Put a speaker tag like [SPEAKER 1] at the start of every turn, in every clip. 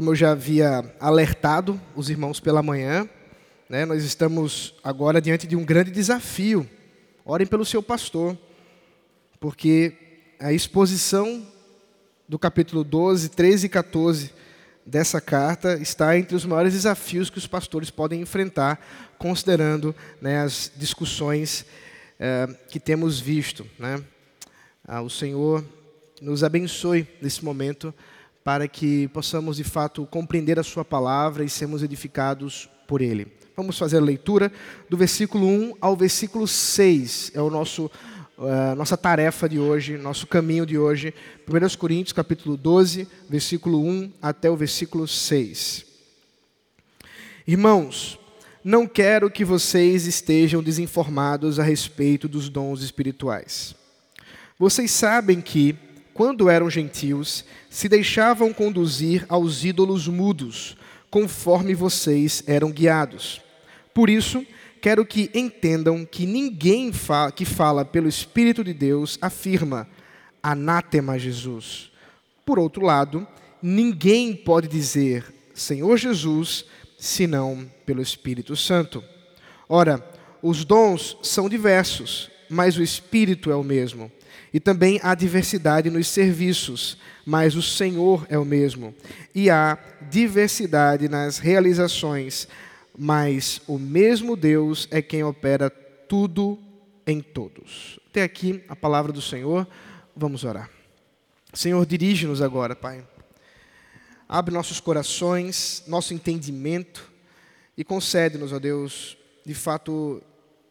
[SPEAKER 1] como eu já havia alertado os irmãos pela manhã, né, nós estamos agora diante de um grande desafio. Orem pelo seu pastor, porque a exposição do capítulo 12, 13 e 14 dessa carta está entre os maiores desafios que os pastores podem enfrentar, considerando né, as discussões eh, que temos visto. Né? Ah, o Senhor nos abençoe nesse momento para que possamos de fato compreender a Sua palavra e sermos edificados por Ele. Vamos fazer a leitura do versículo 1 ao versículo 6. É o nosso uh, nossa tarefa de hoje, nosso caminho de hoje. 1 Coríntios capítulo 12, versículo 1 até o versículo 6. Irmãos, não quero que vocês estejam desinformados a respeito dos dons espirituais. Vocês sabem que, quando eram gentios, se deixavam conduzir aos ídolos mudos, conforme vocês eram guiados. Por isso, quero que entendam que ninguém que fala pelo Espírito de Deus afirma anátema Jesus. Por outro lado, ninguém pode dizer Senhor Jesus senão pelo Espírito Santo. Ora, os dons são diversos, mas o Espírito é o mesmo. E também há diversidade nos serviços, mas o Senhor é o mesmo. E há diversidade nas realizações, mas o mesmo Deus é quem opera tudo em todos. Até aqui a palavra do Senhor. Vamos orar. Senhor, dirige-nos agora, Pai. Abre nossos corações, nosso entendimento e concede-nos, ó Deus, de fato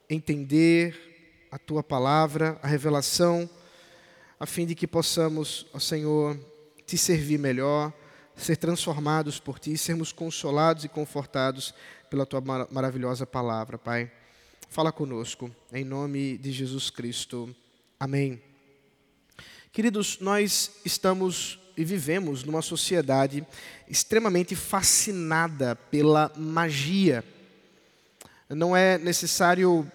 [SPEAKER 1] entender a tua palavra, a revelação, a fim de que possamos, ó Senhor, te servir melhor, ser transformados por ti, sermos consolados e confortados pela tua mar maravilhosa palavra, Pai. Fala conosco, em nome de Jesus Cristo. Amém. Queridos, nós estamos e vivemos numa sociedade extremamente fascinada pela magia. Não é necessário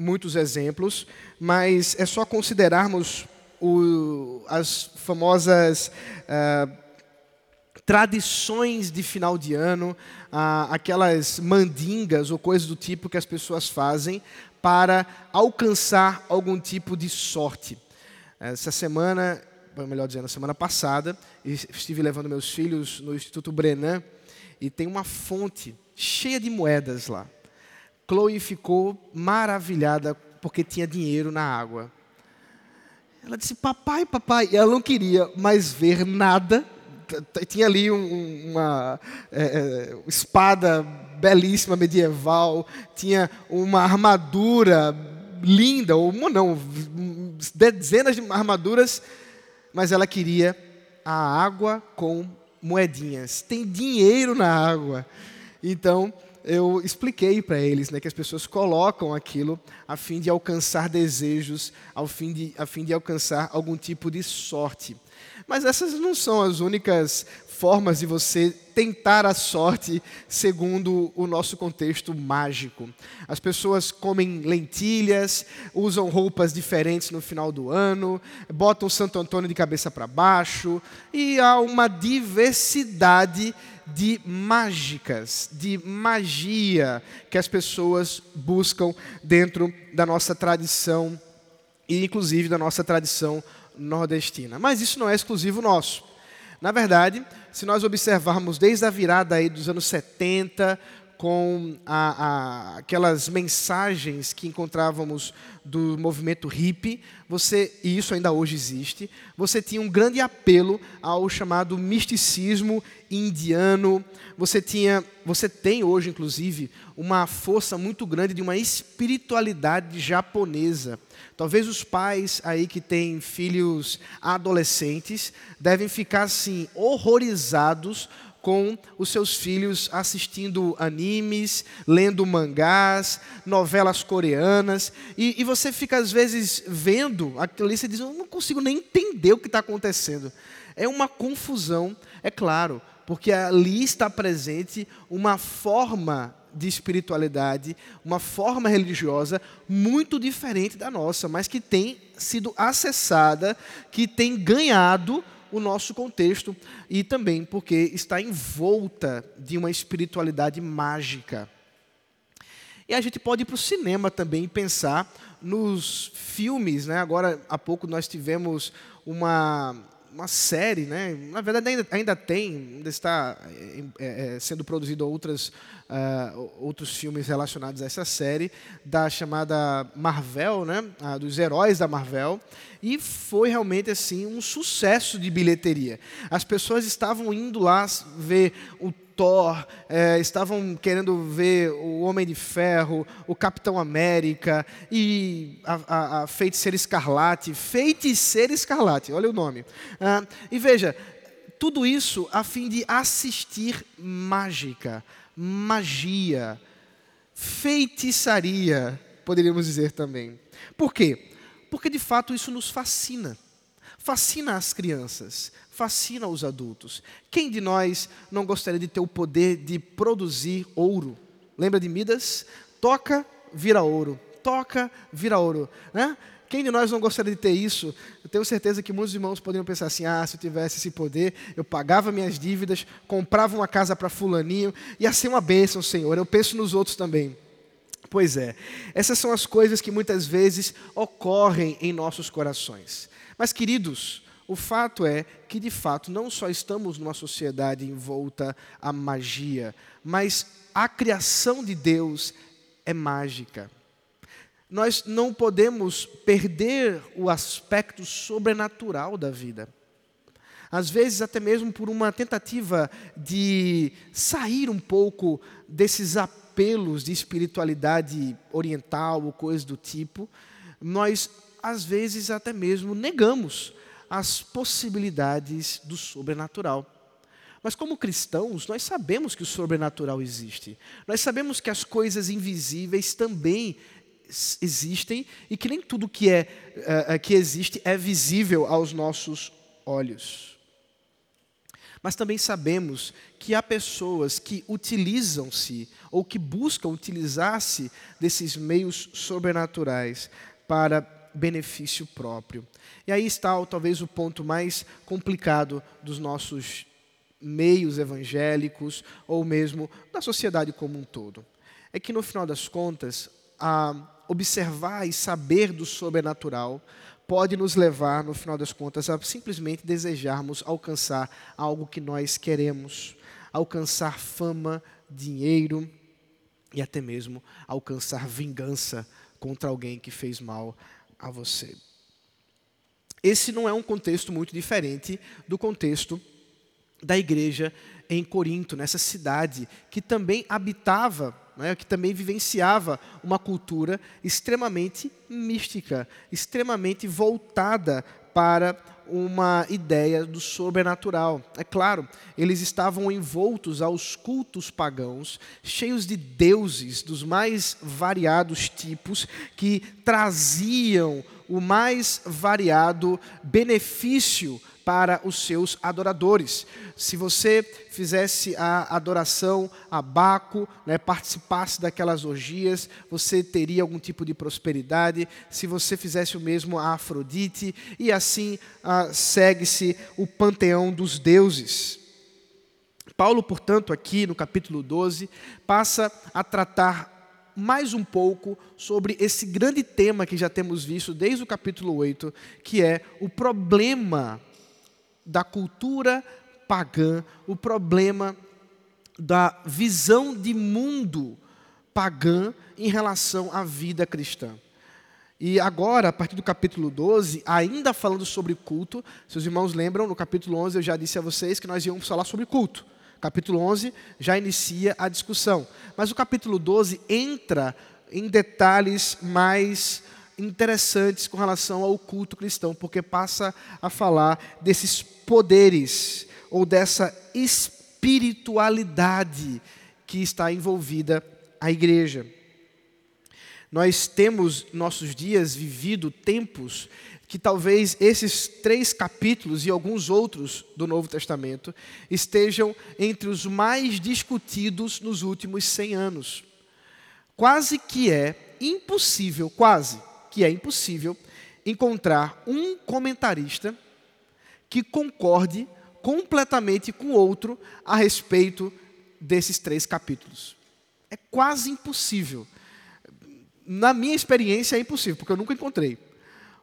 [SPEAKER 1] muitos exemplos, mas é só considerarmos o, as famosas uh, tradições de final de ano, ah, aquelas mandingas ou coisas do tipo que as pessoas fazem para alcançar algum tipo de sorte. Essa semana, melhor dizendo, semana passada, estive levando meus filhos no Instituto Brenan e tem uma fonte cheia de moedas lá. Chloe ficou maravilhada porque tinha dinheiro na água. Ela disse, papai, papai. E ela não queria mais ver nada tinha ali um, uma é, é, espada belíssima medieval, tinha uma armadura linda, ou não, dezenas de armaduras, mas ela queria a água com moedinhas. Tem dinheiro na água. Então, eu expliquei para eles né, que as pessoas colocam aquilo a fim de alcançar desejos, ao fim de, a fim de alcançar algum tipo de sorte. Mas essas não são as únicas formas de você tentar a sorte segundo o nosso contexto mágico. As pessoas comem lentilhas, usam roupas diferentes no final do ano, botam Santo Antônio de cabeça para baixo, e há uma diversidade de mágicas, de magia que as pessoas buscam dentro da nossa tradição e inclusive da nossa tradição nordestina. Mas isso não é exclusivo nosso. Na verdade, se nós observarmos desde a virada aí dos anos 70, com a, a, aquelas mensagens que encontrávamos do movimento hippie, você, e isso ainda hoje existe, você tinha um grande apelo ao chamado misticismo indiano, você tinha, você tem hoje inclusive uma força muito grande de uma espiritualidade japonesa. Talvez os pais aí que têm filhos adolescentes devem ficar assim horrorizados com os seus filhos assistindo animes, lendo mangás, novelas coreanas, e, e você fica às vezes vendo aquilo ali e diz, eu não consigo nem entender o que está acontecendo. É uma confusão, é claro, porque ali está presente uma forma de espiritualidade, uma forma religiosa muito diferente da nossa, mas que tem sido acessada, que tem ganhado o nosso contexto e também porque está envolta de uma espiritualidade mágica. E a gente pode ir para o cinema também e pensar nos filmes, né? Agora há pouco nós tivemos uma uma série, né? na verdade ainda, ainda tem, ainda está é, é, sendo produzido outras, uh, outros filmes relacionados a essa série, da chamada Marvel, né? Dos heróis da Marvel, e foi realmente assim um sucesso de bilheteria. As pessoas estavam indo lá ver o Thor, é, estavam querendo ver o Homem de Ferro, o Capitão América e a, a, a Feiticeira Escarlate. Feiticeira Escarlate, olha o nome. Ah, e veja, tudo isso a fim de assistir mágica, magia, feitiçaria, poderíamos dizer também. Por quê? Porque de fato isso nos fascina. Fascina as crianças, fascina os adultos. Quem de nós não gostaria de ter o poder de produzir ouro? Lembra de Midas? Toca, vira ouro. Toca, vira ouro. Né? Quem de nós não gostaria de ter isso? Eu tenho certeza que muitos irmãos poderiam pensar assim: ah, se eu tivesse esse poder, eu pagava minhas dívidas, comprava uma casa para Fulaninho, ia ser uma bênção, Senhor. Eu penso nos outros também. Pois é, essas são as coisas que muitas vezes ocorrem em nossos corações. Mas, queridos, o fato é que, de fato, não só estamos numa sociedade envolta à magia, mas a criação de Deus é mágica. Nós não podemos perder o aspecto sobrenatural da vida. Às vezes, até mesmo por uma tentativa de sair um pouco desses apelos de espiritualidade oriental ou coisa do tipo, nós, às vezes, até mesmo negamos as possibilidades do sobrenatural. Mas, como cristãos, nós sabemos que o sobrenatural existe. Nós sabemos que as coisas invisíveis também existem e que nem tudo que, é, uh, que existe é visível aos nossos olhos. Mas também sabemos que há pessoas que utilizam-se ou que buscam utilizar-se desses meios sobrenaturais para benefício próprio. E aí está talvez o ponto mais complicado dos nossos meios evangélicos ou mesmo da sociedade como um todo. É que no final das contas, observar e saber do sobrenatural pode nos levar, no final das contas, a simplesmente desejarmos alcançar algo que nós queremos, alcançar fama, dinheiro e até mesmo alcançar vingança contra alguém que fez mal a você. Esse não é um contexto muito diferente do contexto da igreja em Corinto, nessa cidade que também habitava, né, que também vivenciava uma cultura extremamente mística, extremamente voltada para uma ideia do sobrenatural. É claro, eles estavam envoltos aos cultos pagãos, cheios de deuses dos mais variados tipos, que traziam o mais variado benefício para os seus adoradores. Se você fizesse a adoração a Baco, né, participasse daquelas orgias, você teria algum tipo de prosperidade. Se você fizesse o mesmo a Afrodite, e assim ah, segue-se o panteão dos deuses. Paulo, portanto, aqui no capítulo 12, passa a tratar mais um pouco sobre esse grande tema que já temos visto desde o capítulo 8, que é o problema da cultura pagã, o problema da visão de mundo pagã em relação à vida cristã. E agora, a partir do capítulo 12, ainda falando sobre culto, seus irmãos lembram, no capítulo 11 eu já disse a vocês que nós íamos falar sobre culto. Capítulo 11 já inicia a discussão. Mas o capítulo 12 entra em detalhes mais interessantes com relação ao culto cristão, porque passa a falar desses poderes ou dessa espiritualidade que está envolvida a igreja. Nós temos, nossos dias, vivido tempos que talvez esses três capítulos e alguns outros do Novo Testamento estejam entre os mais discutidos nos últimos 100 anos. Quase que é impossível, quase que é impossível, encontrar um comentarista que concorde completamente com outro a respeito desses três capítulos. É quase impossível. Na minha experiência é impossível, porque eu nunca encontrei.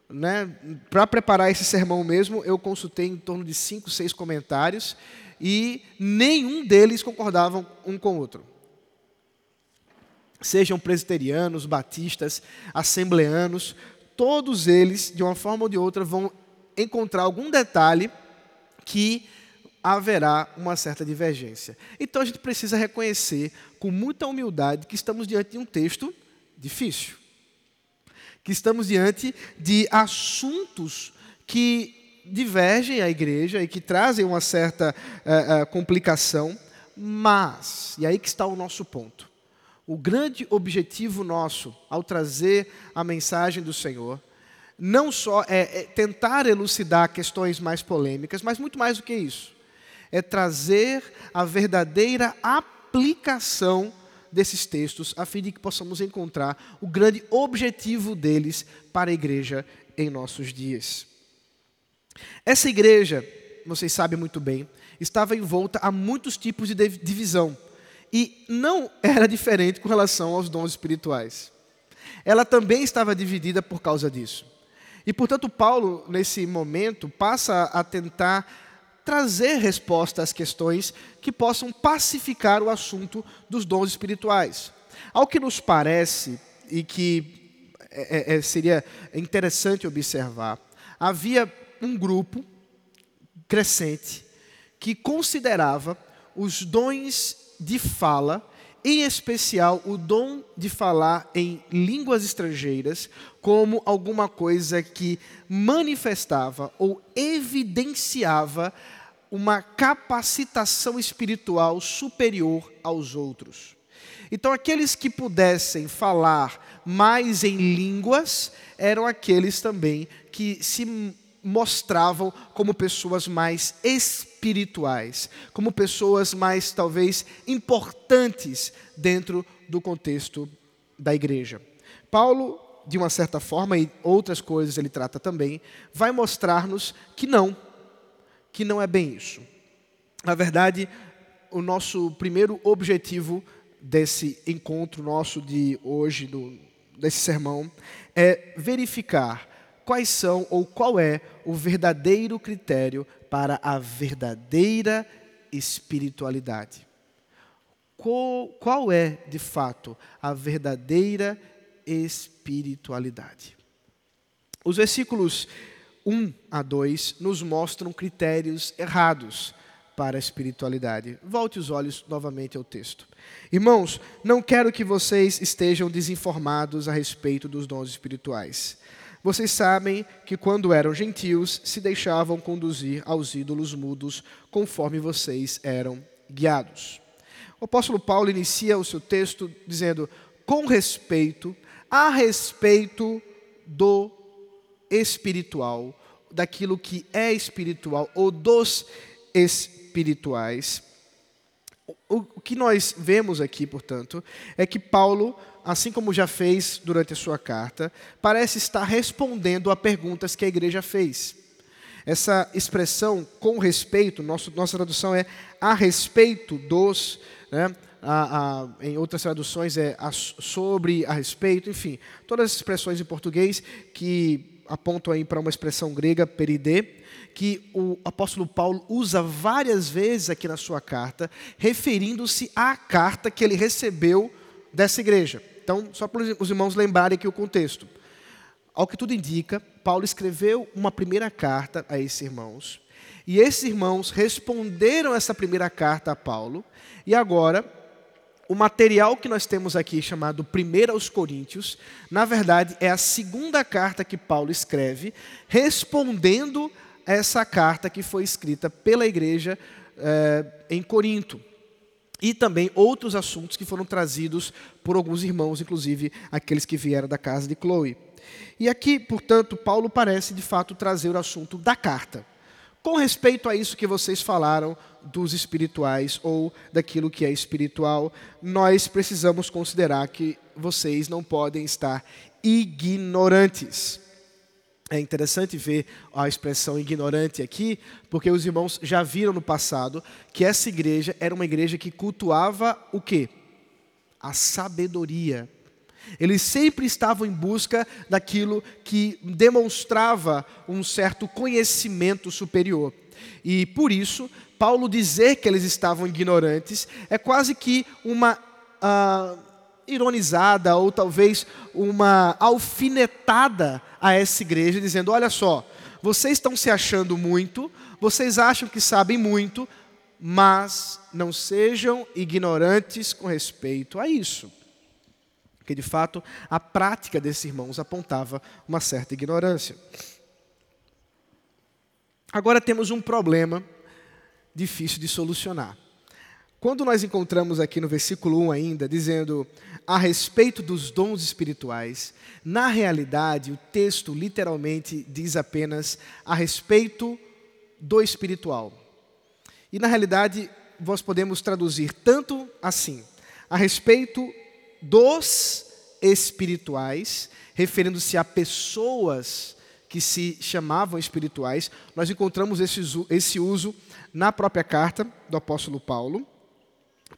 [SPEAKER 1] Né? Para preparar esse sermão mesmo, eu consultei em torno de cinco, seis comentários e nenhum deles concordavam um com o outro. Sejam presbiterianos, batistas, assembleanos, todos eles, de uma forma ou de outra, vão encontrar algum detalhe que haverá uma certa divergência. Então a gente precisa reconhecer com muita humildade que estamos diante de um texto difícil. Que estamos diante de assuntos que divergem a igreja e que trazem uma certa uh, uh, complicação, mas, e aí que está o nosso ponto. O grande objetivo nosso ao trazer a mensagem do Senhor não só é, é tentar elucidar questões mais polêmicas, mas muito mais do que isso. É trazer a verdadeira aplicação desses textos, a fim de que possamos encontrar o grande objetivo deles para a igreja em nossos dias. Essa igreja, vocês sabem muito bem, estava envolta a muitos tipos de divisão. E não era diferente com relação aos dons espirituais. Ela também estava dividida por causa disso. E, portanto, Paulo, nesse momento, passa a tentar trazer resposta às questões que possam pacificar o assunto dos dons espirituais. Ao que nos parece, e que é, é, é seria interessante observar, havia um grupo crescente que considerava os dons de fala, em especial o dom de falar em línguas estrangeiras, como alguma coisa que manifestava ou evidenciava uma capacitação espiritual superior aos outros. Então, aqueles que pudessem falar mais em línguas eram aqueles também que se mostravam como pessoas mais espirituais, como pessoas mais, talvez, importantes dentro do contexto da igreja. Paulo, de uma certa forma, e outras coisas ele trata também, vai mostrar-nos que não, que não é bem isso. Na verdade, o nosso primeiro objetivo desse encontro nosso de hoje, do, desse sermão, é verificar quais são ou qual é o verdadeiro critério para a verdadeira espiritualidade. Qual, é, de fato, a verdadeira espiritualidade? Os versículos 1 a 2 nos mostram critérios errados para a espiritualidade. Volte os olhos novamente ao texto. Irmãos, não quero que vocês estejam desinformados a respeito dos dons espirituais. Vocês sabem que quando eram gentios, se deixavam conduzir aos ídolos mudos, conforme vocês eram guiados. O apóstolo Paulo inicia o seu texto dizendo: com respeito, a respeito do espiritual, daquilo que é espiritual ou dos espirituais. O, que nós vemos aqui, portanto, é que Paulo assim como já fez durante a sua carta, parece estar respondendo a perguntas que a igreja fez. Essa expressão com respeito, nosso, nossa tradução é a respeito dos, né? a, a, em outras traduções é a, sobre, a respeito, enfim, todas as expressões em português que apontam aí para uma expressão grega, peridê, que o apóstolo Paulo usa várias vezes aqui na sua carta, referindo-se à carta que ele recebeu dessa igreja. Então, só para os irmãos lembrarem aqui o contexto. Ao que tudo indica, Paulo escreveu uma primeira carta a esses irmãos. E esses irmãos responderam essa primeira carta a Paulo. E agora, o material que nós temos aqui, chamado 1 aos Coríntios, na verdade é a segunda carta que Paulo escreve, respondendo essa carta que foi escrita pela igreja eh, em Corinto e também outros assuntos que foram trazidos por alguns irmãos, inclusive aqueles que vieram da casa de Chloe. E aqui, portanto, Paulo parece de fato trazer o assunto da carta. Com respeito a isso que vocês falaram dos espirituais ou daquilo que é espiritual, nós precisamos considerar que vocês não podem estar ignorantes. É interessante ver a expressão ignorante aqui, porque os irmãos já viram no passado que essa igreja era uma igreja que cultuava o quê? A sabedoria. Eles sempre estavam em busca daquilo que demonstrava um certo conhecimento superior. E por isso, Paulo dizer que eles estavam ignorantes é quase que uma uh, ironizada ou talvez uma alfinetada a essa igreja, dizendo: olha só, vocês estão se achando muito, vocês acham que sabem muito, mas não sejam ignorantes com respeito a isso. Porque de fato a prática desses irmãos apontava uma certa ignorância. Agora temos um problema difícil de solucionar. Quando nós encontramos aqui no versículo 1 ainda, dizendo a respeito dos dons espirituais, na realidade o texto literalmente diz apenas a respeito do espiritual. E na realidade nós podemos traduzir tanto assim, a respeito dos espirituais, referindo-se a pessoas que se chamavam espirituais, nós encontramos esse, esse uso na própria carta do apóstolo Paulo.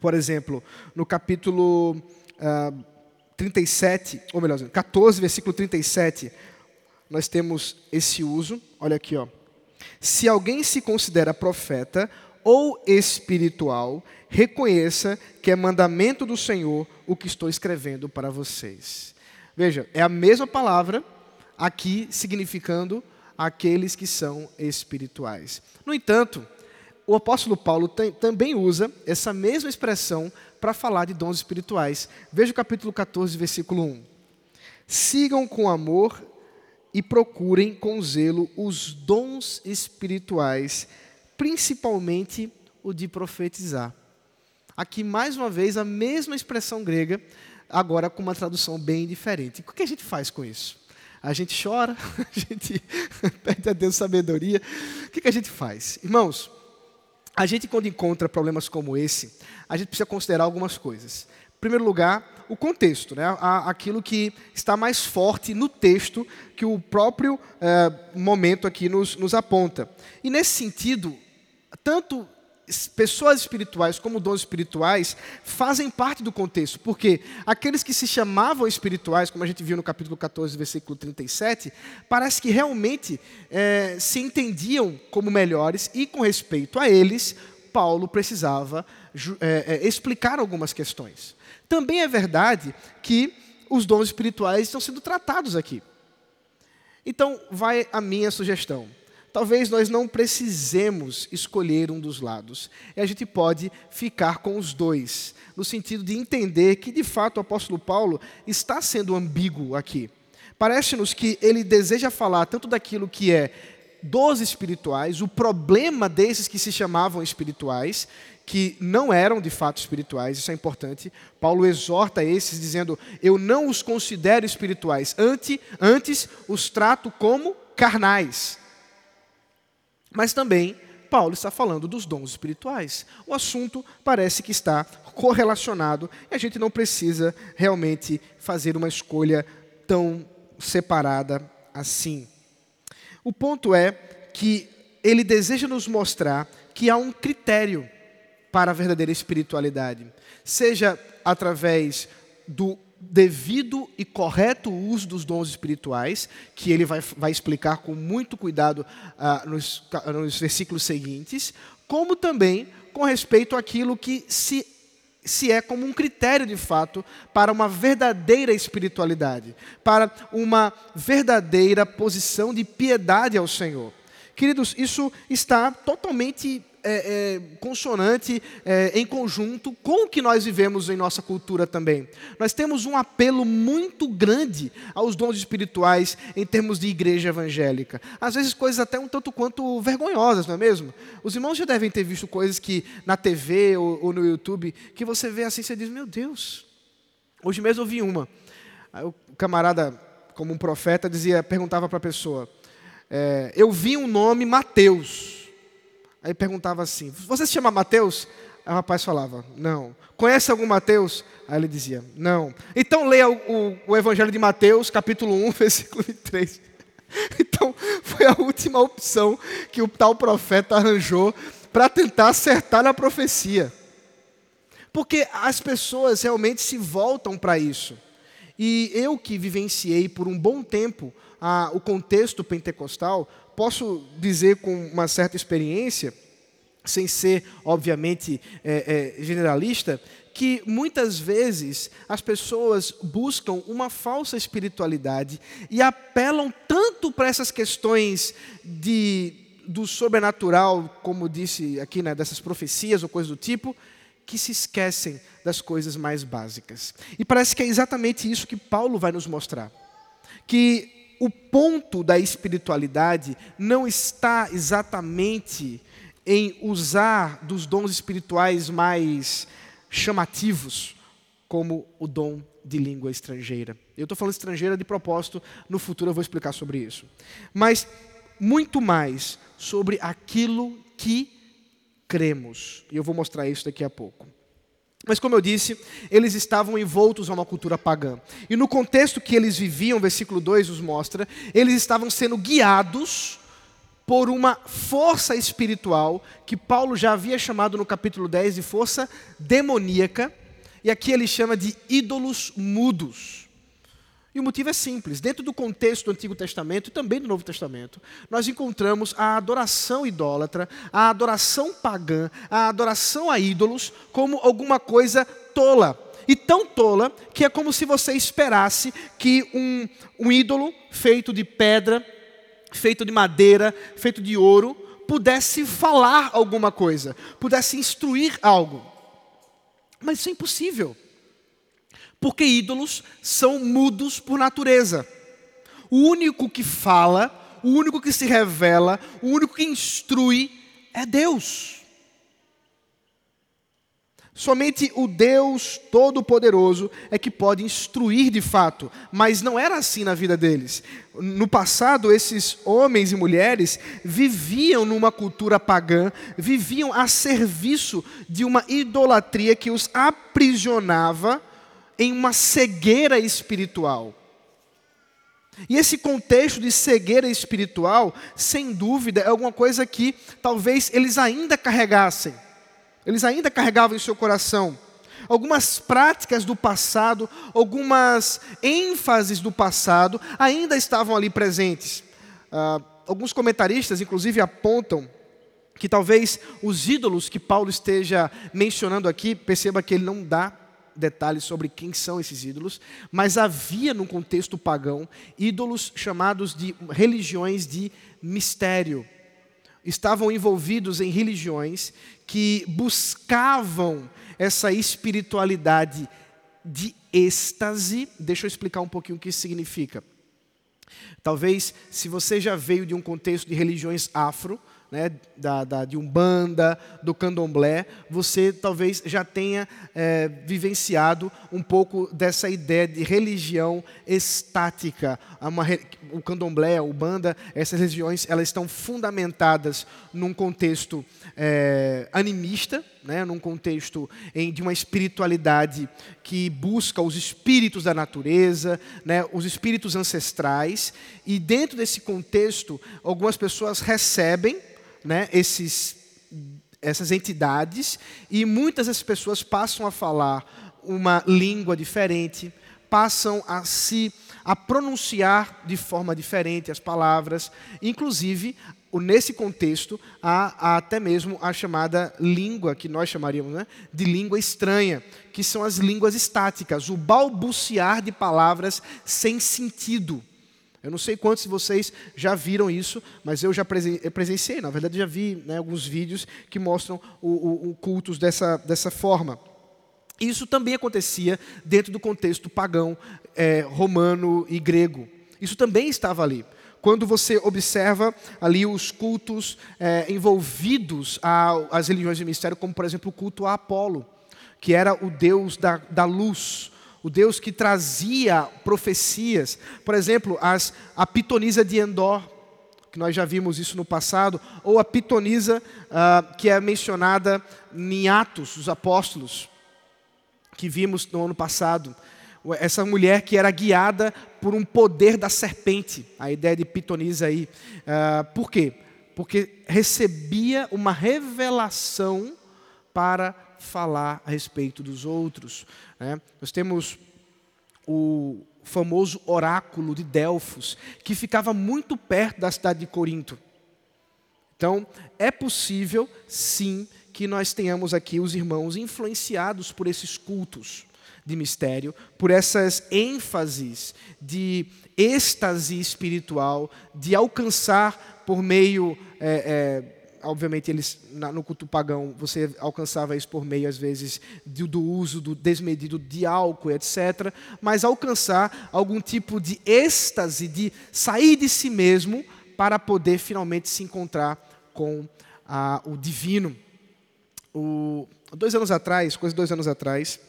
[SPEAKER 1] Por exemplo, no capítulo uh, ah, 37, ou melhor, 14, versículo 37, nós temos esse uso. Olha aqui, ó. Se alguém se considera profeta ou espiritual, reconheça que é mandamento do Senhor o que estou escrevendo para vocês. Veja, é a mesma palavra aqui significando aqueles que são espirituais. No entanto, o apóstolo Paulo tem, também usa essa mesma expressão para falar de dons espirituais. Veja o capítulo 14, versículo 1. Sigam com amor e procurem com zelo os dons espirituais, principalmente o de profetizar. Aqui, mais uma vez, a mesma expressão grega, agora com uma tradução bem diferente. O que a gente faz com isso? A gente chora, a gente pede a Deus sabedoria. O que a gente faz? Irmãos, a gente, quando encontra problemas como esse, a gente precisa considerar algumas coisas. Em primeiro lugar, o contexto, né? aquilo que está mais forte no texto que o próprio eh, momento aqui nos, nos aponta. E nesse sentido, tanto pessoas espirituais como dons espirituais fazem parte do contexto, porque aqueles que se chamavam espirituais, como a gente viu no capítulo 14, versículo 37, parece que realmente é, se entendiam como melhores e, com respeito a eles, Paulo precisava é, é, explicar algumas questões. Também é verdade que os dons espirituais estão sendo tratados aqui. Então, vai a minha sugestão talvez nós não precisemos escolher um dos lados. E a gente pode ficar com os dois, no sentido de entender que, de fato, o apóstolo Paulo está sendo ambíguo aqui. Parece-nos que ele deseja falar tanto daquilo que é dos espirituais, o problema desses que se chamavam espirituais, que não eram de fato espirituais, isso é importante. Paulo exorta esses dizendo: Eu não os considero espirituais, antes, antes os trato como carnais. Mas também Paulo está falando dos dons espirituais. O assunto parece que está correlacionado e a gente não precisa realmente fazer uma escolha tão separada assim. O ponto é que ele deseja nos mostrar que há um critério para a verdadeira espiritualidade, seja através do devido e correto uso dos dons espirituais, que ele vai, vai explicar com muito cuidado ah, nos, nos versículos seguintes, como também com respeito àquilo que se se é como um critério de fato para uma verdadeira espiritualidade, para uma verdadeira posição de piedade ao Senhor. Queridos, isso está totalmente é, é, consonante, é, em conjunto com o que nós vivemos em nossa cultura também. Nós temos um apelo muito grande aos dons espirituais em termos de igreja evangélica. Às vezes coisas até um tanto quanto vergonhosas, não é mesmo? Os irmãos já devem ter visto coisas que na TV ou, ou no YouTube que você vê assim e você diz, meu Deus. Hoje mesmo eu vi uma. Aí o camarada, como um profeta, dizia, perguntava para a pessoa, é, eu vi um nome Mateus. Aí perguntava assim: Você se chama Mateus? Aí o rapaz falava: Não. Conhece algum Mateus? Aí ele dizia: Não. Então leia o, o, o Evangelho de Mateus, capítulo 1, versículo 23. Então, foi a última opção que o tal profeta arranjou para tentar acertar na profecia. Porque as pessoas realmente se voltam para isso. E eu que vivenciei por um bom tempo a, o contexto pentecostal, posso dizer com uma certa experiência, sem ser, obviamente, é, é, generalista, que muitas vezes as pessoas buscam uma falsa espiritualidade e apelam tanto para essas questões de, do sobrenatural, como disse aqui, né, dessas profecias ou coisas do tipo, que se esquecem das coisas mais básicas. E parece que é exatamente isso que Paulo vai nos mostrar. Que o ponto da espiritualidade não está exatamente em usar dos dons espirituais mais chamativos, como o dom de língua estrangeira. Eu estou falando estrangeira de propósito, no futuro eu vou explicar sobre isso. Mas muito mais sobre aquilo que cremos. E eu vou mostrar isso daqui a pouco. Mas, como eu disse, eles estavam envoltos a uma cultura pagã. E no contexto que eles viviam, versículo 2 nos mostra, eles estavam sendo guiados por uma força espiritual que Paulo já havia chamado no capítulo 10 de força demoníaca, e aqui ele chama de ídolos mudos. E o motivo é simples. Dentro do contexto do Antigo Testamento e também do Novo Testamento, nós encontramos a adoração idólatra, a adoração pagã, a adoração a ídolos como alguma coisa tola. E tão tola que é como se você esperasse que um, um ídolo feito de pedra, feito de madeira, feito de ouro, pudesse falar alguma coisa, pudesse instruir algo. Mas isso é impossível. Porque ídolos são mudos por natureza. O único que fala, o único que se revela, o único que instrui é Deus. Somente o Deus Todo-Poderoso é que pode instruir de fato, mas não era assim na vida deles. No passado, esses homens e mulheres viviam numa cultura pagã, viviam a serviço de uma idolatria que os aprisionava em uma cegueira espiritual. E esse contexto de cegueira espiritual, sem dúvida, é alguma coisa que talvez eles ainda carregassem eles ainda carregavam em seu coração algumas práticas do passado, algumas ênfases do passado ainda estavam ali presentes. Uh, alguns comentaristas, inclusive, apontam que talvez os ídolos que Paulo esteja mencionando aqui, perceba que ele não dá detalhes sobre quem são esses ídolos, mas havia no contexto pagão ídolos chamados de religiões de mistério estavam envolvidos em religiões que buscavam essa espiritualidade de êxtase. Deixa eu explicar um pouquinho o que isso significa. Talvez, se você já veio de um contexto de religiões afro, né, da, da, de Umbanda, do Candomblé, você talvez já tenha é, vivenciado um pouco dessa ideia de religião estática. Uma, o Candomblé, a Umbanda, essas religiões, elas estão fundamentadas num contexto é, animista, né, num contexto em, de uma espiritualidade que busca os espíritos da natureza, né, os espíritos ancestrais, e dentro desse contexto, algumas pessoas recebem né, esses, essas entidades e muitas das pessoas passam a falar uma língua diferente, passam a se a pronunciar de forma diferente as palavras, inclusive nesse contexto há, há, até mesmo a chamada língua que nós chamaríamos né, de língua estranha, que são as línguas estáticas, o balbuciar de palavras sem sentido. Eu não sei quantos de vocês já viram isso, mas eu já presenciei, na verdade já vi né, alguns vídeos que mostram o, o, o cultos dessa, dessa forma. Isso também acontecia dentro do contexto pagão, é, romano e grego. Isso também estava ali. Quando você observa ali os cultos é, envolvidos às religiões de mistério, como por exemplo o culto a Apolo, que era o deus da, da luz, o Deus que trazia profecias. Por exemplo, as, a pitonisa de Endor, que nós já vimos isso no passado, ou a pitonisa uh, que é mencionada em Atos dos Apóstolos, que vimos no ano passado. essa mulher que era guiada por um poder da serpente, a ideia de pitonisa aí. Uh, por quê? Porque recebia uma revelação para falar a respeito dos outros. Né? Nós temos o famoso oráculo de Delfos, que ficava muito perto da cidade de Corinto. Então, é possível, sim, que nós tenhamos aqui os irmãos influenciados por esses cultos de mistério, por essas ênfases de êxtase espiritual, de alcançar por meio. É, é, obviamente, eles, no culto pagão, você alcançava isso por meio, às vezes, do, do uso do desmedido de álcool, etc. Mas alcançar algum tipo de êxtase, de sair de si mesmo, para poder finalmente se encontrar com o divino. O, dois anos atrás, quase dois anos atrás,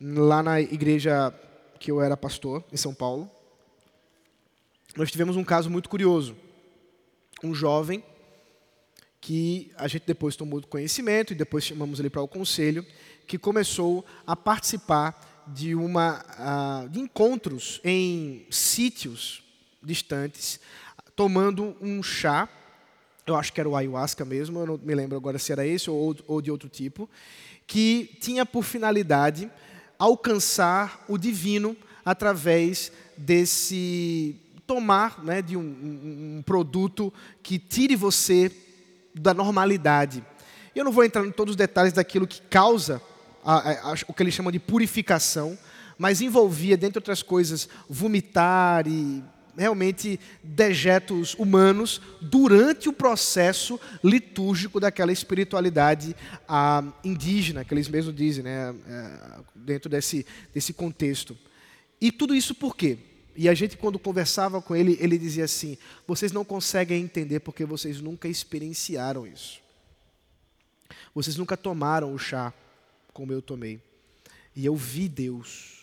[SPEAKER 1] lá na igreja que eu era pastor, em São Paulo, nós tivemos um caso muito curioso. Um jovem que a gente depois tomou conhecimento e depois chamamos ele para o conselho, que começou a participar de uma de encontros em sítios distantes, tomando um chá, eu acho que era o ayahuasca mesmo, eu não me lembro agora se era esse ou, de outro tipo, que tinha por finalidade alcançar o divino através desse tomar né, de um, um produto que tire você da normalidade. Eu não vou entrar em todos os detalhes daquilo que causa a, a, o que eles chamam de purificação, mas envolvia, dentre outras coisas, vomitar e realmente dejetos humanos durante o processo litúrgico daquela espiritualidade indígena, que eles mesmos dizem, né, é, dentro desse, desse contexto. E tudo isso por quê? E a gente, quando conversava com ele, ele dizia assim: vocês não conseguem entender porque vocês nunca experienciaram isso. Vocês nunca tomaram o chá como eu tomei. E eu vi Deus.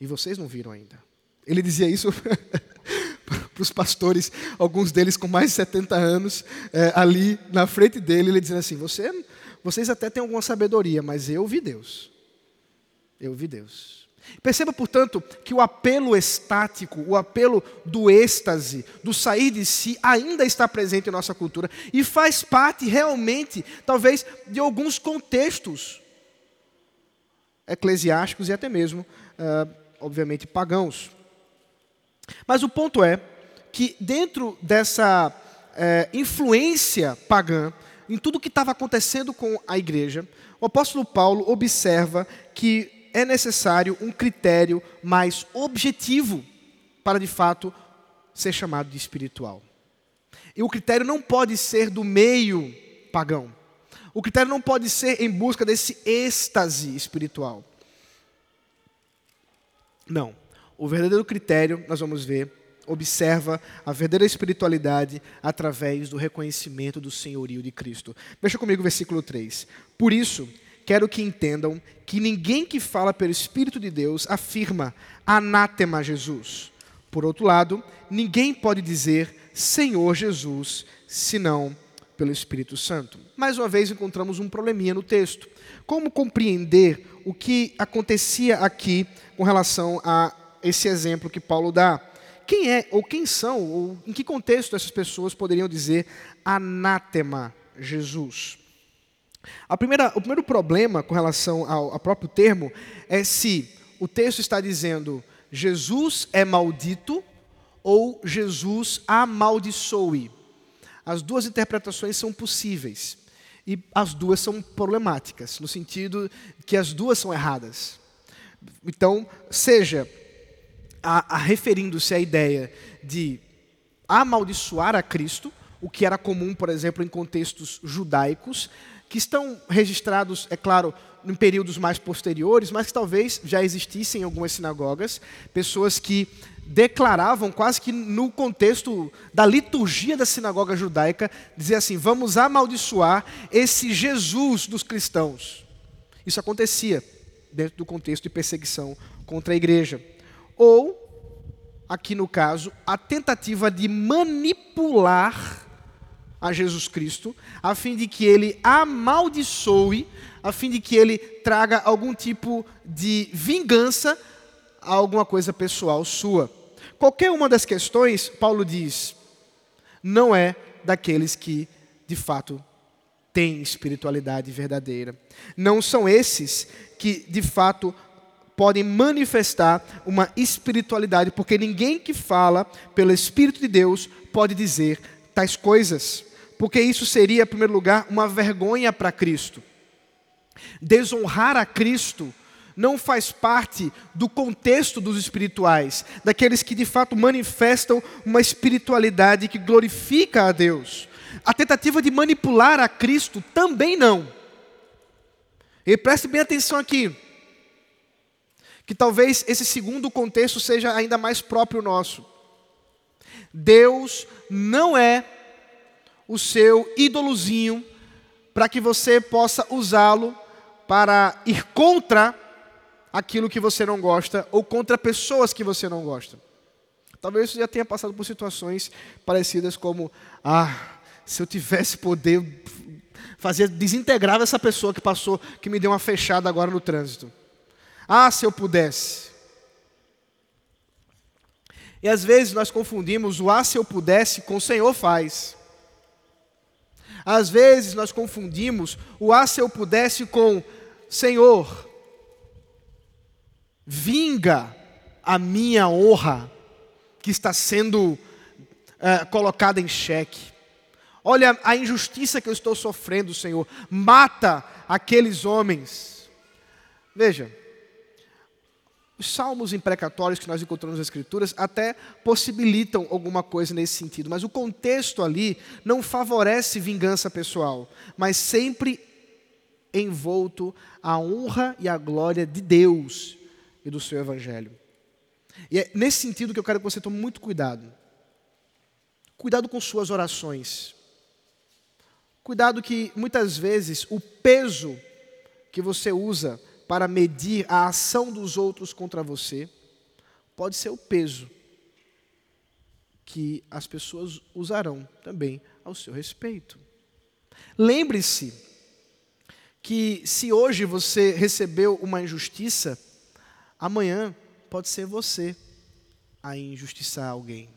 [SPEAKER 1] E vocês não viram ainda. Ele dizia isso para os pastores, alguns deles com mais de 70 anos, é, ali na frente dele. Ele dizia assim: Você, Vocês até têm alguma sabedoria, mas eu vi Deus. Eu vi Deus. Perceba, portanto, que o apelo estático, o apelo do êxtase, do sair de si, ainda está presente em nossa cultura e faz parte realmente, talvez, de alguns contextos eclesiásticos e até mesmo, uh, obviamente, pagãos. Mas o ponto é que, dentro dessa uh, influência pagã, em tudo que estava acontecendo com a igreja, o apóstolo Paulo observa que é necessário um critério mais objetivo para de fato ser chamado de espiritual. E o critério não pode ser do meio pagão. O critério não pode ser em busca desse êxtase espiritual. Não. O verdadeiro critério, nós vamos ver, observa a verdadeira espiritualidade através do reconhecimento do senhorio de Cristo. Veja comigo o versículo 3. Por isso, quero que entendam que ninguém que fala pelo Espírito de Deus afirma anátema Jesus. Por outro lado, ninguém pode dizer Senhor Jesus senão pelo Espírito Santo. Mais uma vez encontramos um probleminha no texto. Como compreender o que acontecia aqui com relação a esse exemplo que Paulo dá? Quem é ou quem são ou em que contexto essas pessoas poderiam dizer anátema Jesus? Primeira, o primeiro problema com relação ao, ao próprio termo é se o texto está dizendo Jesus é maldito ou Jesus amaldiçoe. As duas interpretações são possíveis e as duas são problemáticas, no sentido que as duas são erradas. Então, seja a, a referindo-se à ideia de amaldiçoar a Cristo, o que era comum, por exemplo, em contextos judaicos, que estão registrados, é claro, em períodos mais posteriores, mas que talvez já existissem em algumas sinagogas, pessoas que declaravam quase que no contexto da liturgia da sinagoga judaica, dizer assim: vamos amaldiçoar esse Jesus dos cristãos. Isso acontecia dentro do contexto de perseguição contra a igreja. Ou, aqui no caso, a tentativa de manipular a Jesus Cristo, a fim de que ele amaldiçoe, a fim de que ele traga algum tipo de vingança a alguma coisa pessoal sua. Qualquer uma das questões, Paulo diz, não é daqueles que de fato têm espiritualidade verdadeira. Não são esses que de fato podem manifestar uma espiritualidade, porque ninguém que fala pelo Espírito de Deus pode dizer tais coisas porque isso seria, em primeiro lugar, uma vergonha para Cristo. Desonrar a Cristo não faz parte do contexto dos espirituais, daqueles que de fato manifestam uma espiritualidade que glorifica a Deus. A tentativa de manipular a Cristo também não. E preste bem atenção aqui, que talvez esse segundo contexto seja ainda mais próprio nosso. Deus não é o seu ídolozinho para que você possa usá-lo para ir contra aquilo que você não gosta ou contra pessoas que você não gosta. Talvez você já tenha passado por situações parecidas como: ah, se eu tivesse poder fazer desintegrar essa pessoa que passou, que me deu uma fechada agora no trânsito. Ah, se eu pudesse. E às vezes nós confundimos o ah, se eu pudesse com o Senhor faz. Às vezes nós confundimos o ah, se eu pudesse com Senhor, vinga a minha honra que está sendo é, colocada em xeque. Olha a injustiça que eu estou sofrendo, Senhor. Mata aqueles homens. Veja, os salmos imprecatórios que nós encontramos nas Escrituras até possibilitam alguma coisa nesse sentido, mas o contexto ali não favorece vingança pessoal, mas sempre envolto a honra e a glória de Deus e do seu Evangelho. E é nesse sentido que eu quero que você tome muito cuidado. Cuidado com suas orações. Cuidado que muitas vezes o peso que você usa para medir a ação dos outros contra você, pode ser o peso que as pessoas usarão também ao seu respeito. Lembre-se que se hoje você recebeu uma injustiça, amanhã pode ser você a injustiçar alguém.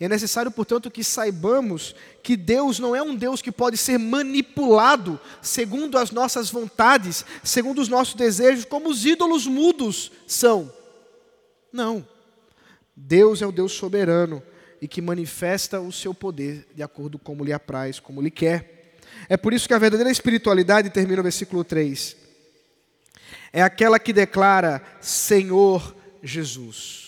[SPEAKER 1] É necessário, portanto, que saibamos que Deus não é um Deus que pode ser manipulado segundo as nossas vontades, segundo os nossos desejos, como os ídolos mudos são. Não. Deus é o Deus soberano e que manifesta o seu poder de acordo com como lhe apraz, como lhe quer. É por isso que a verdadeira espiritualidade, termina o versículo 3, é aquela que declara Senhor Jesus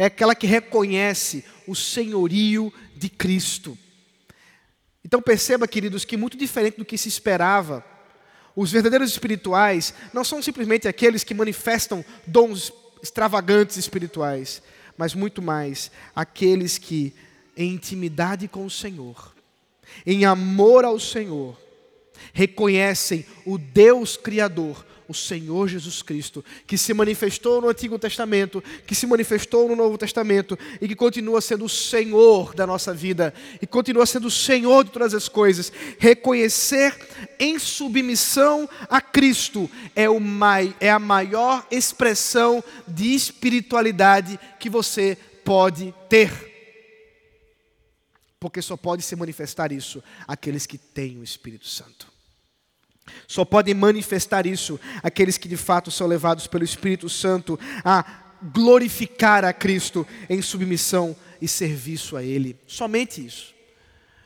[SPEAKER 1] é aquela que reconhece o senhorio de Cristo. Então perceba, queridos, que muito diferente do que se esperava, os verdadeiros espirituais não são simplesmente aqueles que manifestam dons extravagantes espirituais, mas muito mais aqueles que, em intimidade com o Senhor, em amor ao Senhor, reconhecem o Deus Criador o Senhor Jesus Cristo, que se manifestou no Antigo Testamento, que se manifestou no Novo Testamento e que continua sendo o Senhor da nossa vida e continua sendo o Senhor de todas as coisas. Reconhecer em submissão a Cristo é, o mai, é a maior expressão de espiritualidade que você pode ter. Porque só pode se manifestar isso aqueles que têm o Espírito Santo. Só podem manifestar isso aqueles que de fato são levados pelo Espírito Santo a glorificar a Cristo em submissão e serviço a Ele. Somente isso.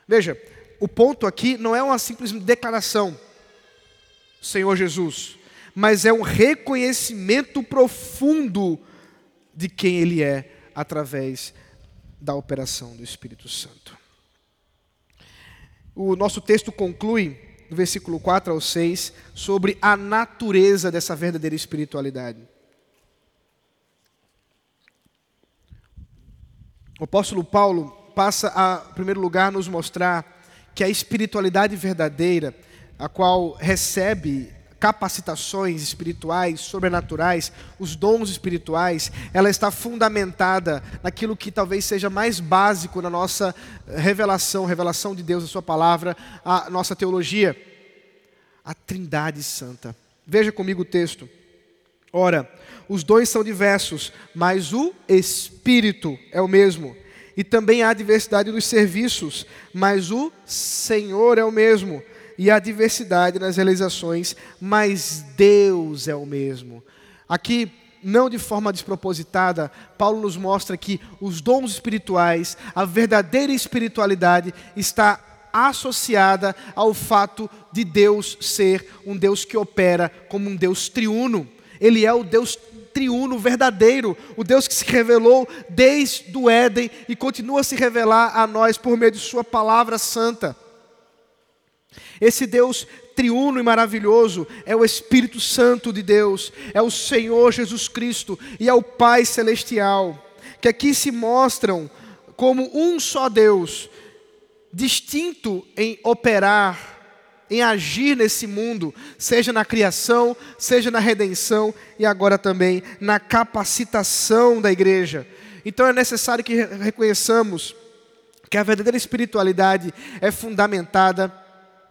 [SPEAKER 1] Veja, o ponto aqui não é uma simples declaração, Senhor Jesus, mas é um reconhecimento profundo de quem Ele é através da operação do Espírito Santo. O nosso texto conclui do versículo 4 ao 6, sobre a natureza dessa verdadeira espiritualidade. O apóstolo Paulo passa a, em primeiro lugar, nos mostrar que a espiritualidade verdadeira, a qual recebe capacitações espirituais, sobrenaturais, os dons espirituais, ela está fundamentada naquilo que talvez seja mais básico na nossa revelação, revelação de Deus, a sua palavra, a nossa teologia, a Trindade Santa. Veja comigo o texto. Ora, os dons são diversos, mas o Espírito é o mesmo. E também há diversidade nos serviços, mas o Senhor é o mesmo. E há diversidade nas realizações, mas Deus é o mesmo. Aqui, não de forma despropositada, Paulo nos mostra que os dons espirituais, a verdadeira espiritualidade, está associada ao fato de Deus ser um Deus que opera como um Deus triuno. Ele é o Deus triuno verdadeiro, o Deus que se revelou desde o Éden e continua a se revelar a nós por meio de Sua palavra santa. Esse Deus triuno e maravilhoso é o Espírito Santo de Deus, é o Senhor Jesus Cristo e é o Pai Celestial, que aqui se mostram como um só Deus, distinto em operar em agir nesse mundo, seja na criação, seja na redenção e agora também na capacitação da igreja. Então é necessário que reconheçamos que a verdadeira espiritualidade é fundamentada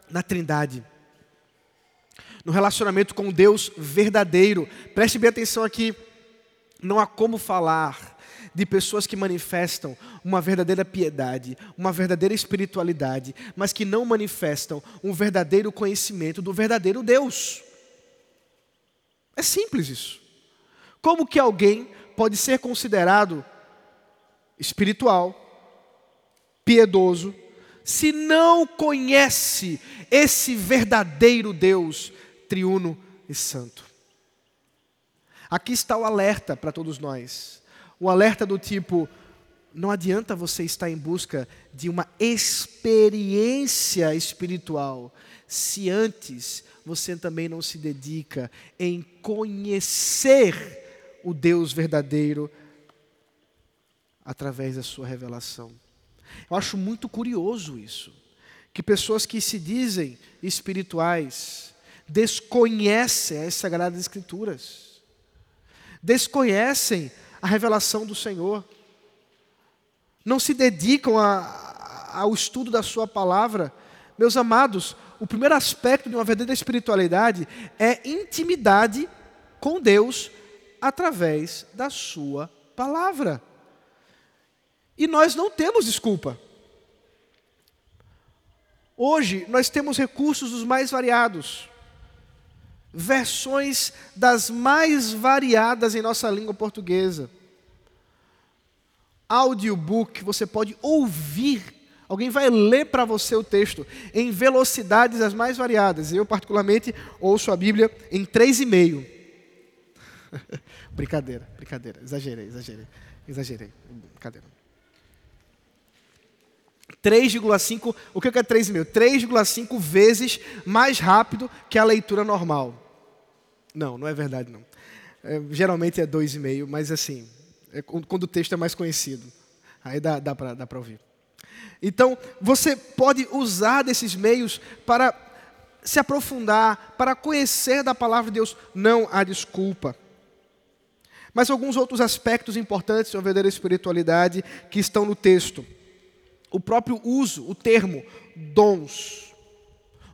[SPEAKER 1] na Trindade. No relacionamento com Deus verdadeiro. Preste bem atenção aqui. Não há como falar de pessoas que manifestam uma verdadeira piedade, uma verdadeira espiritualidade, mas que não manifestam um verdadeiro conhecimento do verdadeiro Deus. É simples isso. Como que alguém pode ser considerado espiritual, piedoso, se não conhece esse verdadeiro Deus triuno e santo? Aqui está o alerta para todos nós. O alerta do tipo: não adianta você estar em busca de uma experiência espiritual se antes você também não se dedica em conhecer o Deus verdadeiro através da sua revelação. Eu acho muito curioso isso, que pessoas que se dizem espirituais desconhecem as sagradas escrituras. Desconhecem a revelação do Senhor. Não se dedicam a, ao estudo da Sua palavra. Meus amados, o primeiro aspecto de uma verdadeira espiritualidade é intimidade com Deus através da Sua palavra. E nós não temos desculpa. Hoje nós temos recursos os mais variados versões das mais variadas em nossa língua portuguesa. Audiobook, você pode ouvir, alguém vai ler para você o texto em velocidades as mais variadas. Eu, particularmente, ouço a Bíblia em 3,5. brincadeira, brincadeira, exagerei, exagerei, exagerei, brincadeira. 3,5, o que é 3,5? 3,5 vezes mais rápido que a leitura normal. Não, não é verdade não. É, geralmente é dois e meio, mas assim, é quando o texto é mais conhecido. Aí dá, dá para ouvir. Então, você pode usar desses meios para se aprofundar, para conhecer da palavra de Deus. Não há desculpa. Mas alguns outros aspectos importantes de uma verdadeira espiritualidade que estão no texto. O próprio uso, o termo dons.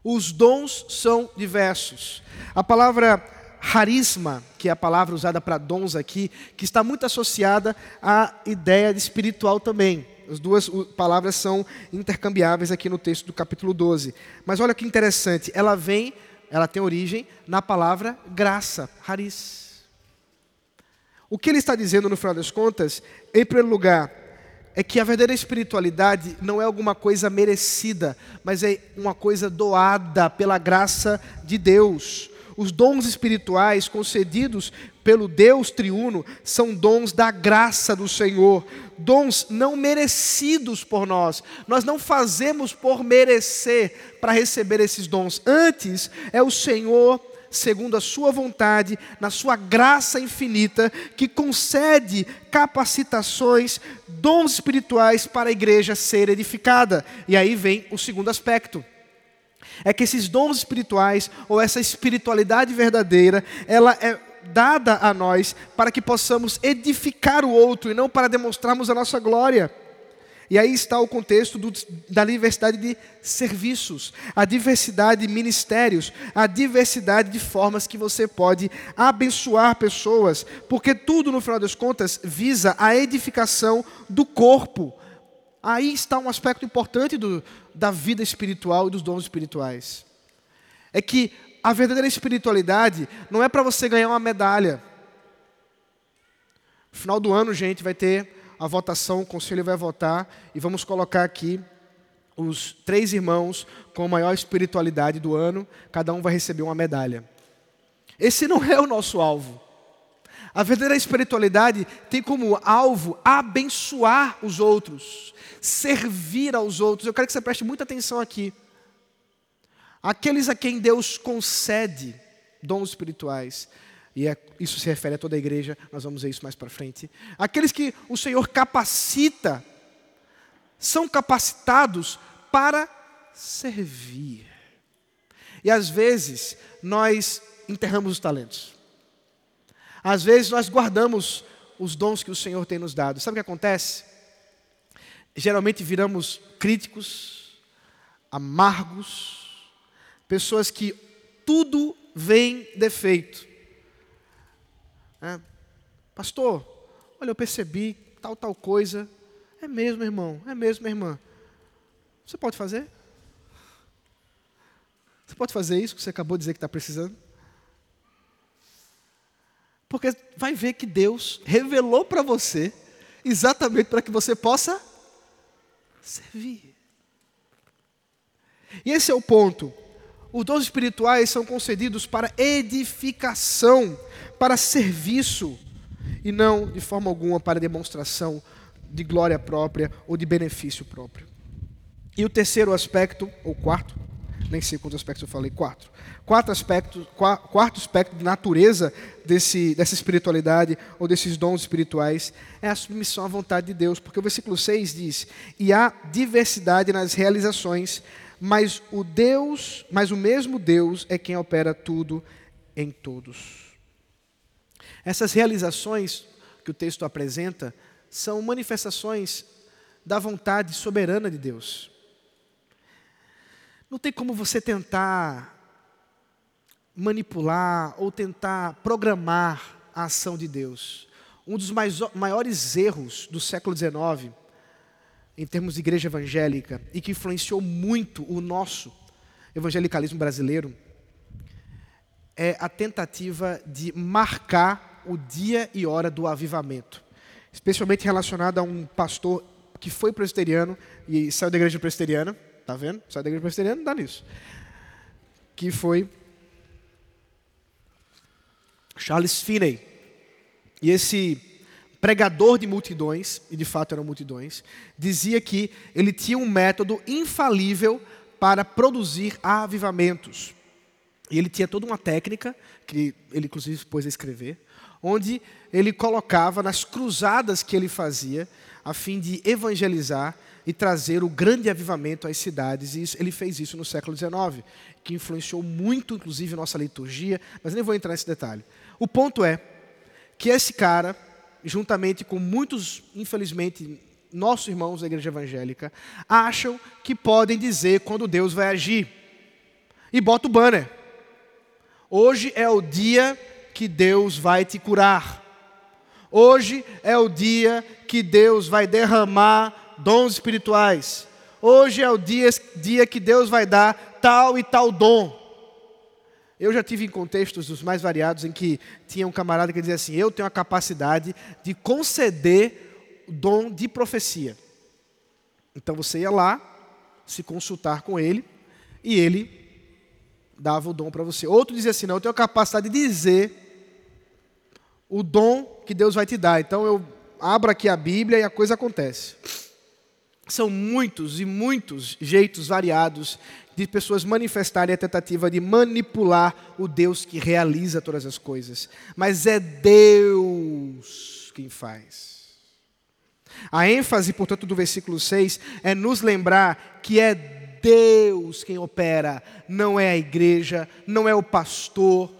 [SPEAKER 1] Os dons são diversos. A palavra harisma, que é a palavra usada para dons aqui, que está muito associada à ideia de espiritual também. As duas palavras são intercambiáveis aqui no texto do capítulo 12. Mas olha que interessante, ela vem, ela tem origem na palavra graça, haris. O que ele está dizendo no final das contas, em primeiro lugar, é que a verdadeira espiritualidade não é alguma coisa merecida, mas é uma coisa doada pela graça de Deus os dons espirituais concedidos pelo Deus triuno são dons da graça do Senhor, dons não merecidos por nós. Nós não fazemos por merecer para receber esses dons. Antes, é o Senhor segundo a sua vontade, na sua graça infinita, que concede capacitações, dons espirituais para a igreja ser edificada. E aí vem o segundo aspecto. É que esses dons espirituais, ou essa espiritualidade verdadeira, ela é dada a nós para que possamos edificar o outro e não para demonstrarmos a nossa glória. E aí está o contexto do, da diversidade de serviços, a diversidade de ministérios, a diversidade de formas que você pode abençoar pessoas, porque tudo, no final das contas, visa a edificação do corpo. Aí está um aspecto importante do, da vida espiritual e dos dons espirituais. É que a verdadeira espiritualidade não é para você ganhar uma medalha. No final do ano, gente, vai ter a votação, o conselho vai votar e vamos colocar aqui os três irmãos com a maior espiritualidade do ano, cada um vai receber uma medalha. Esse não é o nosso alvo. A verdadeira espiritualidade tem como alvo abençoar os outros, servir aos outros. Eu quero que você preste muita atenção aqui. Aqueles a quem Deus concede dons espirituais, e é, isso se refere a toda a igreja, nós vamos ver isso mais para frente. Aqueles que o Senhor capacita, são capacitados para servir. E às vezes nós enterramos os talentos. Às vezes nós guardamos os dons que o Senhor tem nos dado. Sabe o que acontece? Geralmente viramos críticos, amargos, pessoas que tudo vem defeito. É, Pastor, olha, eu percebi tal, tal coisa. É mesmo, irmão, é mesmo, irmã. Você pode fazer? Você pode fazer isso que você acabou de dizer que está precisando? Porque vai ver que Deus revelou para você exatamente para que você possa servir. E esse é o ponto. Os dons espirituais são concedidos para edificação, para serviço, e não de forma alguma para demonstração de glória própria ou de benefício próprio. E o terceiro aspecto, ou quarto, nem sei quantos aspectos eu falei, quatro. Quatro aspectos, quarto aspecto de natureza desse, dessa espiritualidade ou desses dons espirituais é a submissão à vontade de Deus, porque o versículo 6 diz: "E há diversidade nas realizações, mas o Deus, mas o mesmo Deus é quem opera tudo em todos. Essas realizações que o texto apresenta são manifestações da vontade soberana de Deus. Não tem como você tentar manipular ou tentar programar a ação de Deus. Um dos mais, maiores erros do século XIX em termos de igreja evangélica e que influenciou muito o nosso evangelicalismo brasileiro é a tentativa de marcar o dia e hora do avivamento, especialmente relacionado a um pastor que foi presbiteriano e saiu da igreja presbiteriana, tá vendo? Saiu da igreja presbiteriana, dá nisso. Que foi Charles Finney. E esse pregador de multidões, e de fato eram multidões, dizia que ele tinha um método infalível para produzir avivamentos. E ele tinha toda uma técnica, que ele inclusive pôs a escrever, onde ele colocava nas cruzadas que ele fazia, a fim de evangelizar e trazer o grande avivamento às cidades. E ele fez isso no século XIX, que influenciou muito, inclusive, nossa liturgia, mas nem vou entrar nesse detalhe. O ponto é que esse cara, juntamente com muitos, infelizmente, nossos irmãos da igreja evangélica, acham que podem dizer quando Deus vai agir. E bota o banner. Hoje é o dia que Deus vai te curar. Hoje é o dia que Deus vai derramar dons espirituais. Hoje é o dia, dia que Deus vai dar tal e tal dom. Eu já tive em contextos dos mais variados em que tinha um camarada que dizia assim: Eu tenho a capacidade de conceder o dom de profecia. Então você ia lá, se consultar com ele, e ele dava o dom para você. Outro dizia assim: Não, eu tenho a capacidade de dizer o dom que Deus vai te dar. Então eu abro aqui a Bíblia e a coisa acontece. São muitos e muitos jeitos variados de pessoas manifestarem a tentativa de manipular o Deus que realiza todas as coisas. Mas é Deus quem faz. A ênfase, portanto, do versículo 6 é nos lembrar que é Deus quem opera, não é a igreja, não é o pastor.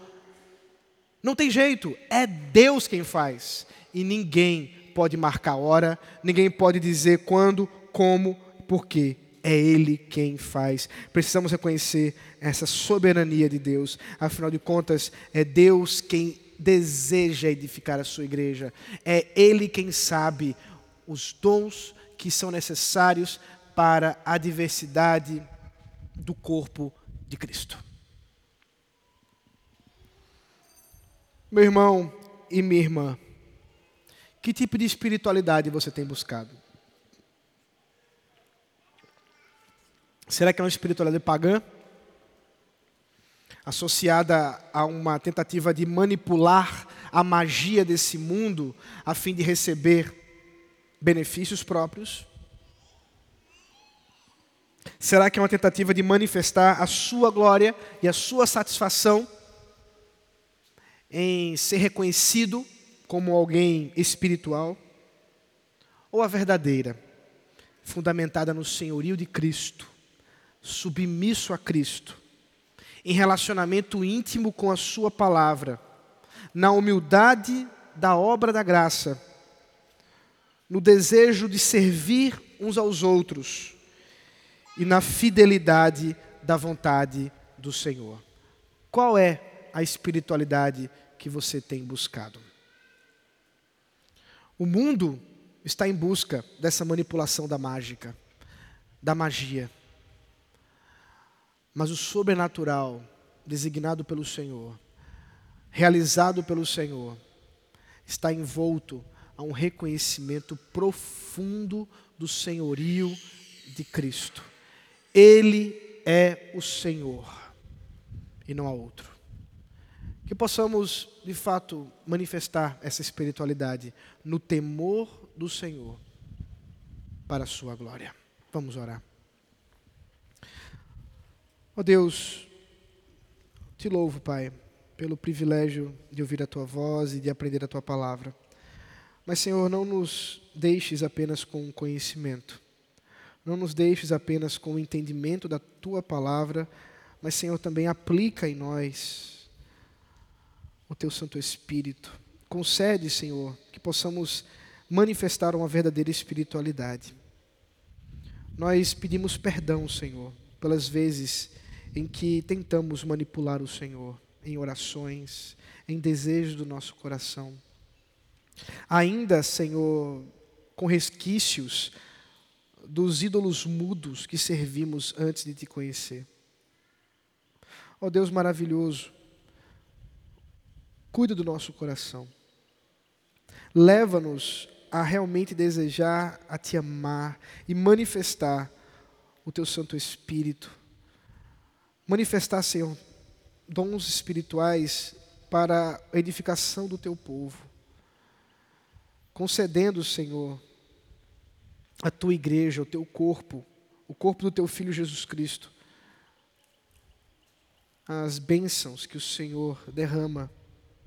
[SPEAKER 1] Não tem jeito, é Deus quem faz. E ninguém pode marcar hora, ninguém pode dizer quando, como, por quê. É Ele quem faz. Precisamos reconhecer essa soberania de Deus. Afinal de contas, é Deus quem deseja edificar a sua igreja. É Ele quem sabe os dons que são necessários para a diversidade do corpo de Cristo. Meu irmão e minha irmã, que tipo de espiritualidade você tem buscado? Será que é uma espiritualidade pagã? Associada a uma tentativa de manipular a magia desse mundo a fim de receber benefícios próprios? Será que é uma tentativa de manifestar a sua glória e a sua satisfação em ser reconhecido como alguém espiritual? Ou a verdadeira, fundamentada no senhorio de Cristo, submisso a Cristo, em relacionamento íntimo com a Sua palavra, na humildade da obra da graça, no desejo de servir uns aos outros e na fidelidade da vontade do Senhor. Qual é a espiritualidade que você tem buscado? O mundo está em busca dessa manipulação da mágica, da magia. Mas o sobrenatural, designado pelo Senhor, realizado pelo Senhor, está envolto a um reconhecimento profundo do senhorio de Cristo. Ele é o Senhor e não há outro. Que possamos, de fato, manifestar essa espiritualidade no temor do Senhor para a sua glória. Vamos orar. Ó oh Deus, te louvo, Pai, pelo privilégio de ouvir a tua voz e de aprender a tua palavra. Mas, Senhor, não nos deixes apenas com conhecimento. Não nos deixes apenas com o entendimento da tua palavra, mas, Senhor, também aplica em nós o teu Santo Espírito. Concede, Senhor, que possamos manifestar uma verdadeira espiritualidade. Nós pedimos perdão, Senhor, pelas vezes em que tentamos manipular o Senhor em orações, em desejos do nosso coração. Ainda, Senhor, com resquícios dos ídolos mudos que servimos antes de te conhecer. Ó oh, Deus maravilhoso, cuida do nosso coração. Leva-nos a realmente desejar a te amar e manifestar o teu Santo Espírito. Manifestar, Senhor, dons espirituais para a edificação do teu povo concedendo, Senhor, a tua igreja, o teu corpo, o corpo do teu filho Jesus Cristo, as bênçãos que o Senhor derrama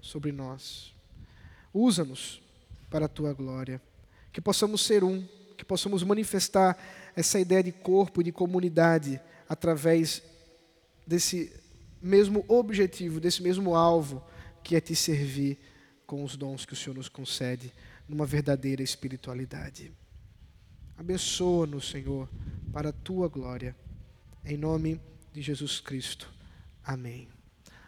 [SPEAKER 1] sobre nós. Usa-nos para a tua glória, que possamos ser um, que possamos manifestar essa ideia de corpo e de comunidade através desse mesmo objetivo, desse mesmo alvo, que é te servir com os dons que o Senhor nos concede numa verdadeira espiritualidade. Abençoa-nos, Senhor, para a tua glória. Em nome de Jesus Cristo. Amém.